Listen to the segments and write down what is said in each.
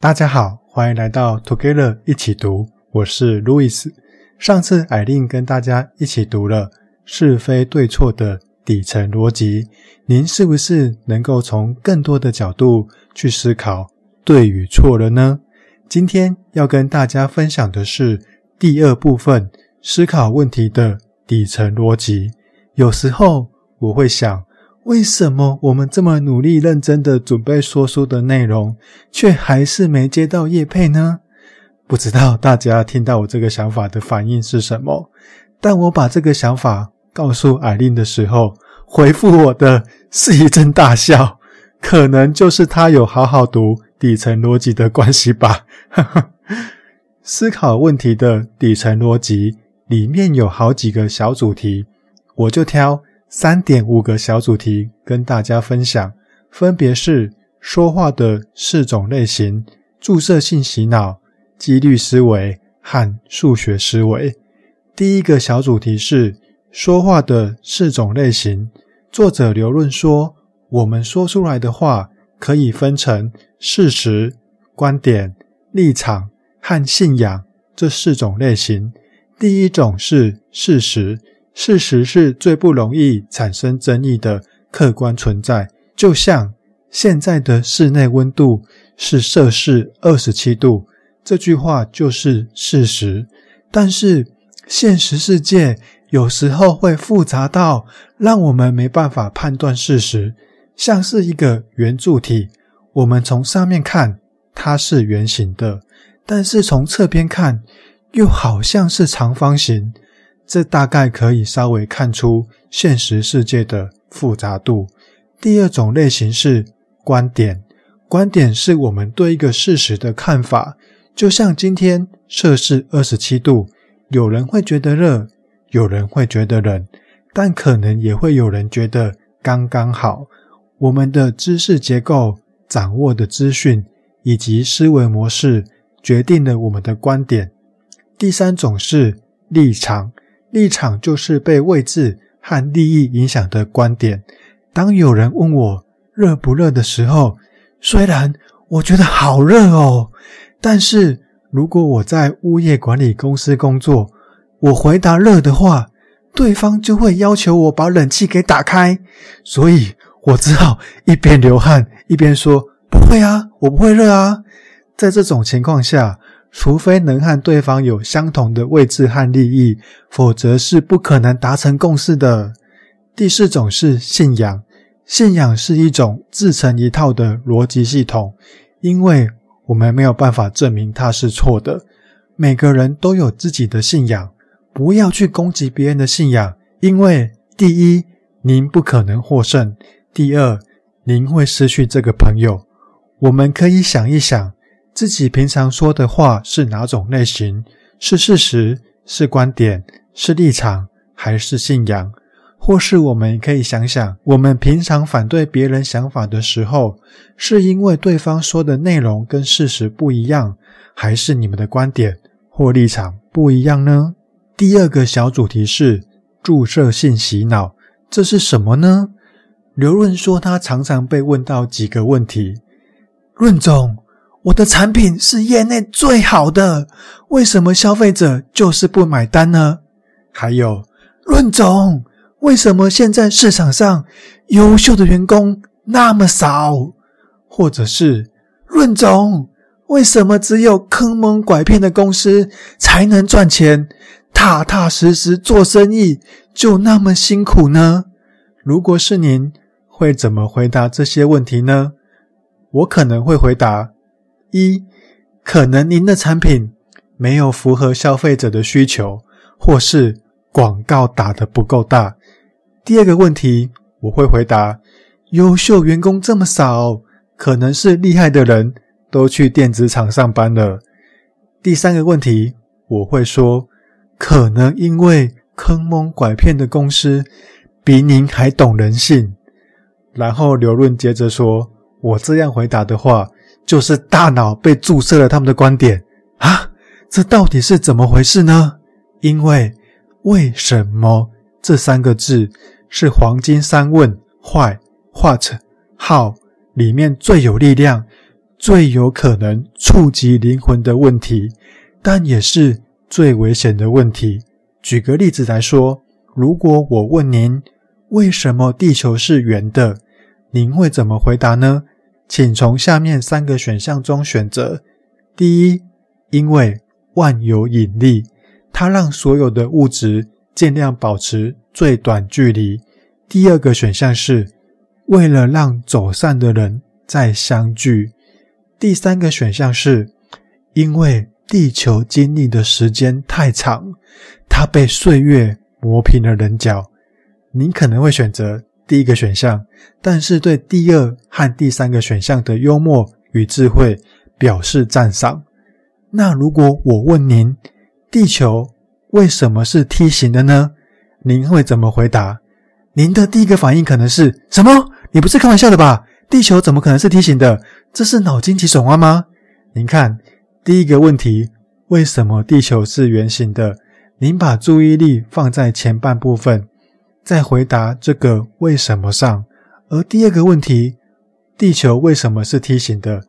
大家好，欢迎来到 Together 一起读，我是路易斯。上次艾琳跟大家一起读了是非对错的底层逻辑，您是不是能够从更多的角度去思考对与错了呢？今天要跟大家分享的是第二部分，思考问题的底层逻辑。有时候我会想，为什么我们这么努力、认真的准备说书的内容，却还是没接到叶配呢？不知道大家听到我这个想法的反应是什么？当我把这个想法告诉艾琳的时候，回复我的是一阵大笑，可能就是他有好好读底层逻辑的关系吧。思考问题的底层逻辑里面有好几个小主题，我就挑。三点五个小主题跟大家分享，分别是说话的四种类型、注射性洗脑、几率思维和数学思维。第一个小主题是说话的四种类型。作者刘润说，我们说出来的话可以分成事实、观点、立场和信仰这四种类型。第一种是事实。事实是最不容易产生争议的客观存在，就像现在的室内温度是摄氏二十七度，这句话就是事实。但是现实世界有时候会复杂到让我们没办法判断事实，像是一个圆柱体，我们从上面看它是圆形的，但是从侧边看又好像是长方形。这大概可以稍微看出现实世界的复杂度。第二种类型是观点，观点是我们对一个事实的看法。就像今天摄氏二十七度，有人会觉得热，有人会觉得冷，但可能也会有人觉得刚刚好。我们的知识结构、掌握的资讯以及思维模式，决定了我们的观点。第三种是立场。立场就是被位置和利益影响的观点。当有人问我热不热的时候，虽然我觉得好热哦，但是如果我在物业管理公司工作，我回答热的话，对方就会要求我把冷气给打开，所以我只好一边流汗一边说：“不会啊，我不会热啊。”在这种情况下，除非能和对方有相同的位置和利益，否则是不可能达成共识的。第四种是信仰，信仰是一种自成一套的逻辑系统，因为我们没有办法证明它是错的。每个人都有自己的信仰，不要去攻击别人的信仰，因为第一，您不可能获胜；第二，您会失去这个朋友。我们可以想一想。自己平常说的话是哪种类型？是事实，是观点，是立场，还是信仰？或是我们可以想想，我们平常反对别人想法的时候，是因为对方说的内容跟事实不一样，还是你们的观点或立场不一样呢？第二个小主题是注射性洗脑，这是什么呢？刘润说，他常常被问到几个问题，润总。我的产品是业内最好的，为什么消费者就是不买单呢？还有，润总，为什么现在市场上优秀的员工那么少？或者是，润总，为什么只有坑蒙拐骗的公司才能赚钱，踏踏实实做生意就那么辛苦呢？如果是您，会怎么回答这些问题呢？我可能会回答。一，可能您的产品没有符合消费者的需求，或是广告打得不够大。第二个问题，我会回答：优秀员工这么少，可能是厉害的人都去电子厂上班了。第三个问题，我会说：可能因为坑蒙拐骗的公司比您还懂人性。然后刘润接着说：我这样回答的话。就是大脑被注射了他们的观点啊，这到底是怎么回事呢？因为为什么这三个字是黄金三问：Why、What、How 里面最有力量、最有可能触及灵魂的问题，但也是最危险的问题。举个例子来说，如果我问您为什么地球是圆的，您会怎么回答呢？请从下面三个选项中选择。第一，因为万有引力，它让所有的物质尽量保持最短距离。第二个选项是为了让走散的人再相聚。第三个选项是因为地球经历的时间太长，它被岁月磨平了棱角。您可能会选择第一个选项，但是对第二和第三个选项的幽默与智慧表示赞赏。那如果我问您，地球为什么是梯形的呢？您会怎么回答？您的第一个反应可能是什么？你不是开玩笑的吧？地球怎么可能是梯形的？这是脑筋急转弯吗？您看，第一个问题，为什么地球是圆形的？您把注意力放在前半部分。在回答这个为什么上，而第二个问题，地球为什么是梯形的？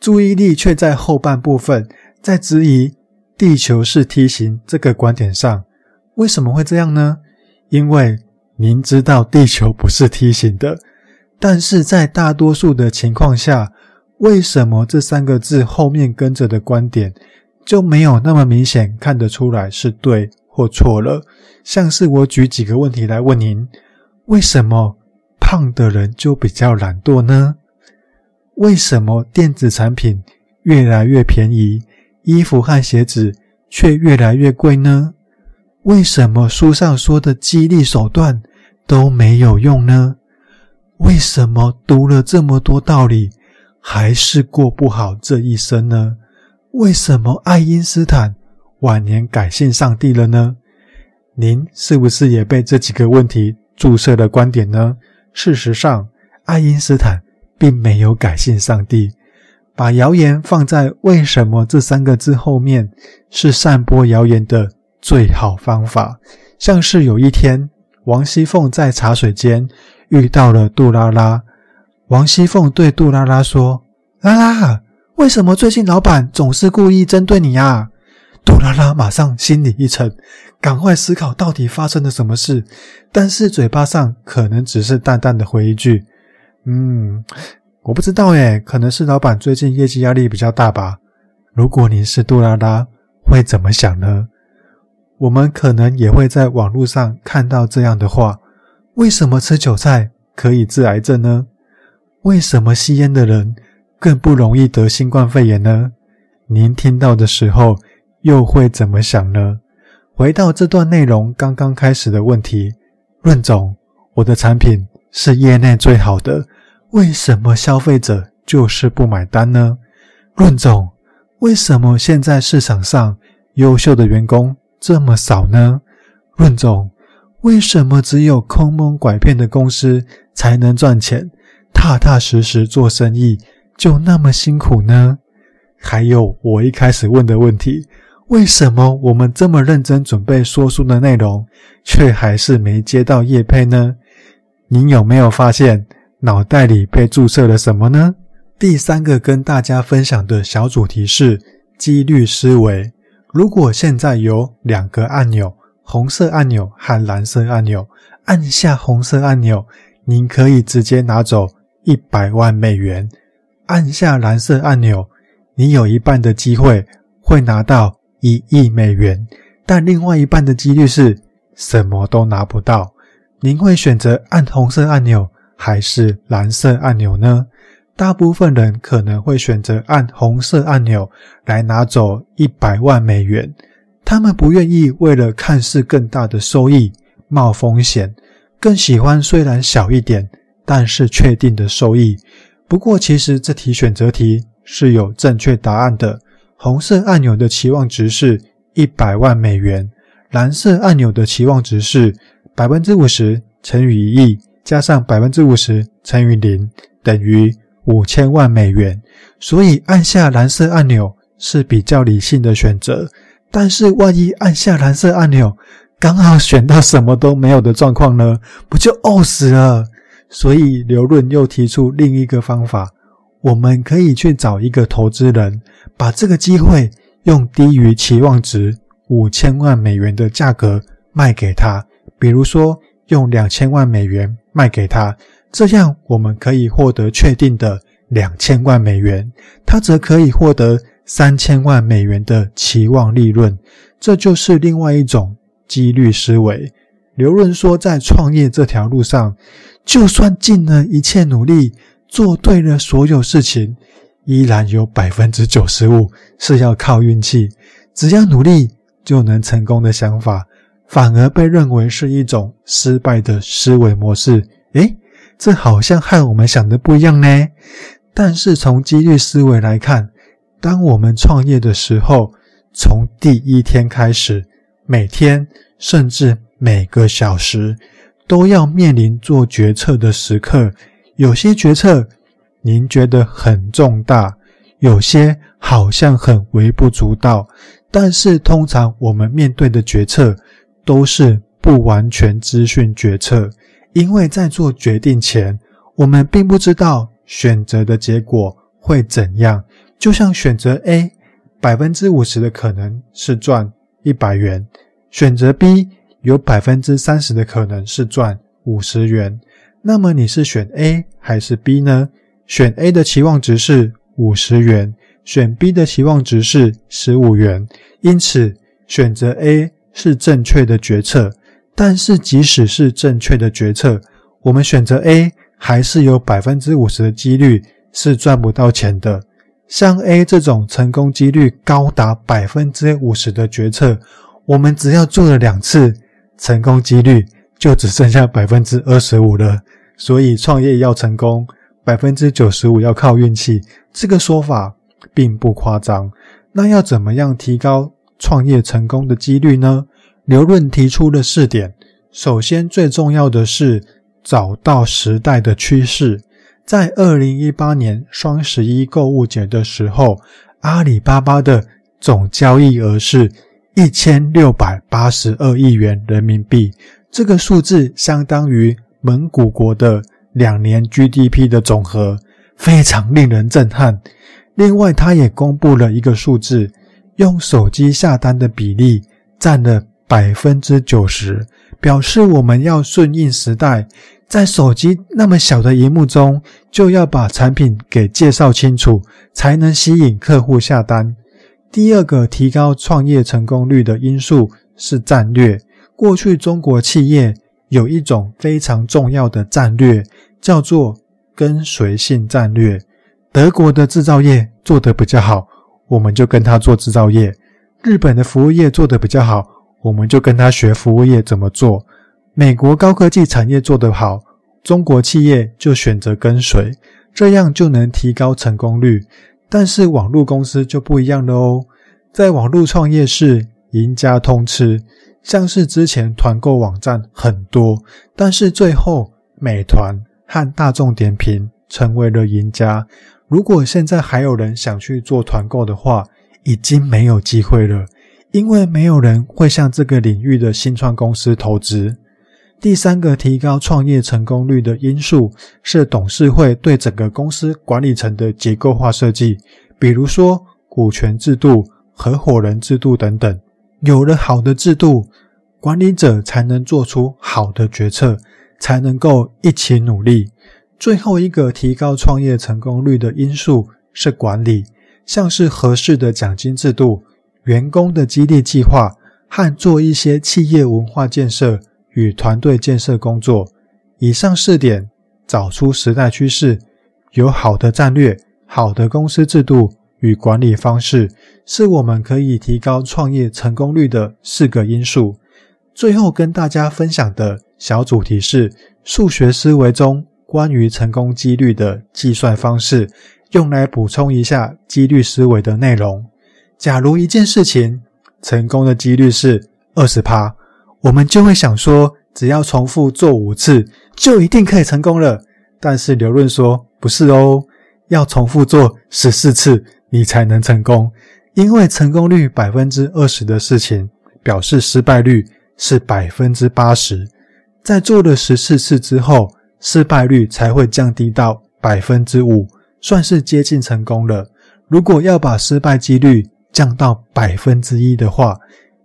注意力却在后半部分，在质疑地球是梯形这个观点上。为什么会这样呢？因为您知道地球不是梯形的，但是在大多数的情况下，为什么这三个字后面跟着的观点就没有那么明显看得出来是对或错了？像是我举几个问题来问您：为什么胖的人就比较懒惰呢？为什么电子产品越来越便宜，衣服和鞋子却越来越贵呢？为什么书上说的激励手段都没有用呢？为什么读了这么多道理，还是过不好这一生呢？为什么爱因斯坦晚年改信上帝了呢？您是不是也被这几个问题注射了观点呢？事实上，爱因斯坦并没有改信上帝。把谣言放在“为什么”这三个字后面，是散播谣言的最好方法。像是有一天，王熙凤在茶水间遇到了杜拉拉，王熙凤对杜拉拉说：“拉拉，为什么最近老板总是故意针对你呀？”杜拉拉马上心里一沉，赶快思考到底发生了什么事，但是嘴巴上可能只是淡淡的回一句：“嗯，我不知道耶，可能是老板最近业绩压力比较大吧。”如果您是杜拉拉，会怎么想呢？我们可能也会在网络上看到这样的话：为什么吃韭菜可以治癌症呢？为什么吸烟的人更不容易得新冠肺炎呢？您听到的时候，又会怎么想呢？回到这段内容刚刚开始的问题，论总，我的产品是业内最好的，为什么消费者就是不买单呢？论总，为什么现在市场上优秀的员工这么少呢？论总，为什么只有坑蒙拐骗的公司才能赚钱，踏踏实实做生意就那么辛苦呢？还有我一开始问的问题。为什么我们这么认真准备说书的内容，却还是没接到叶配呢？您有没有发现脑袋里被注射了什么呢？第三个跟大家分享的小主题是几率思维。如果现在有两个按钮，红色按钮和蓝色按钮，按下红色按钮，您可以直接拿走一百万美元；按下蓝色按钮，你有一半的机会会拿到。一亿美元，但另外一半的几率是什么都拿不到。您会选择按红色按钮还是蓝色按钮呢？大部分人可能会选择按红色按钮来拿走一百万美元。他们不愿意为了看似更大的收益冒风险，更喜欢虽然小一点但是确定的收益。不过，其实这题选择题是有正确答案的。红色按钮的期望值是一百万美元，蓝色按钮的期望值是百分之五十乘以一亿加上百分之五十乘以零等于五千万美元。所以按下蓝色按钮是比较理性的选择。但是万一按下蓝色按钮，刚好选到什么都没有的状况呢？不就呕死了？所以刘润又提出另一个方法。我们可以去找一个投资人，把这个机会用低于期望值五千万美元的价格卖给他，比如说用两千万美元卖给他，这样我们可以获得确定的两千万美元，他则可以获得三千万美元的期望利润。这就是另外一种几率思维。刘润说，在创业这条路上，就算尽了一切努力，做对了所有事情，依然有百分之九十五是要靠运气。只要努力就能成功的想法，反而被认为是一种失败的思维模式。诶，这好像和我们想的不一样呢。但是从几率思维来看，当我们创业的时候，从第一天开始，每天甚至每个小时都要面临做决策的时刻，有些决策您觉得很重大，有些好像很微不足道，但是通常我们面对的决策都是不完全资讯决策，因为在做决定前，我们并不知道选择的结果会怎样。就像选择 A，百分之五十的可能是赚一百元，选择 B。有百分之三十的可能是赚五十元，那么你是选 A 还是 B 呢？选 A 的期望值是五十元，选 B 的期望值是十五元，因此选择 A 是正确的决策。但是即使是正确的决策，我们选择 A 还是有百分之五十的几率是赚不到钱的。像 A 这种成功几率高达百分之五十的决策，我们只要做了两次。成功几率就只剩下百分之二十五了，所以创业要成功，百分之九十五要靠运气。这个说法并不夸张。那要怎么样提高创业成功的几率呢？刘润提出了四点。首先，最重要的是找到时代的趋势。在二零一八年双十一购物节的时候，阿里巴巴的总交易额是。一千六百八十二亿元人民币，这个数字相当于蒙古国的两年 GDP 的总和，非常令人震撼。另外，他也公布了一个数字，用手机下单的比例占了百分之九十，表示我们要顺应时代，在手机那么小的萤幕中，就要把产品给介绍清楚，才能吸引客户下单。第二个提高创业成功率的因素是战略。过去中国企业有一种非常重要的战略，叫做跟随性战略。德国的制造业做得比较好，我们就跟他做制造业；日本的服务业做得比较好，我们就跟他学服务业怎么做；美国高科技产业做得好，中国企业就选择跟随，这样就能提高成功率。但是网络公司就不一样了哦，在网络创业是赢家通吃，像是之前团购网站很多，但是最后美团和大众点评成为了赢家。如果现在还有人想去做团购的话，已经没有机会了，因为没有人会向这个领域的新创公司投资。第三个提高创业成功率的因素是董事会对整个公司管理层的结构化设计，比如说股权制度、合伙人制度等等。有了好的制度，管理者才能做出好的决策，才能够一起努力。最后一个提高创业成功率的因素是管理，像是合适的奖金制度、员工的激励计划和做一些企业文化建设。与团队建设工作，以上四点找出时代趋势，有好的战略、好的公司制度与管理方式，是我们可以提高创业成功率的四个因素。最后跟大家分享的小主题是数学思维中关于成功几率的计算方式，用来补充一下几率思维的内容。假如一件事情成功的几率是二十趴。我们就会想说，只要重复做五次，就一定可以成功了。但是刘润说，不是哦，要重复做十四次，你才能成功。因为成功率百分之二十的事情，表示失败率是百分之八十。在做了十四次之后，失败率才会降低到百分之五。算是接近成功了。如果要把失败几率降到百分之一的话，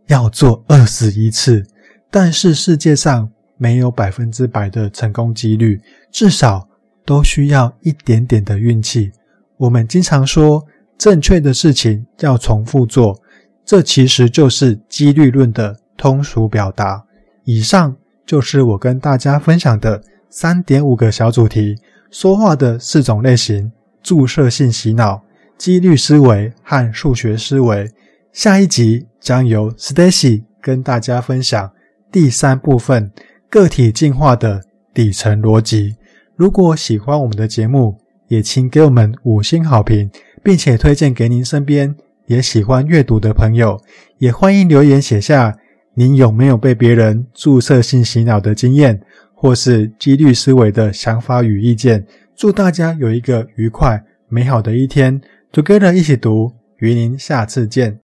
要做二十一次。但是世界上没有百分之百的成功几率，至少都需要一点点的运气。我们经常说，正确的事情要重复做，这其实就是几率论的通俗表达。以上就是我跟大家分享的三点五个小主题：说话的四种类型、注射性洗脑、几率思维和数学思维。下一集将由 Stacy 跟大家分享。第三部分，个体进化的底层逻辑。如果喜欢我们的节目，也请给我们五星好评，并且推荐给您身边也喜欢阅读的朋友。也欢迎留言写下您有没有被别人注射性洗脑的经验，或是几率思维的想法与意见。祝大家有一个愉快美好的一天祝跟着一起读，与您下次见。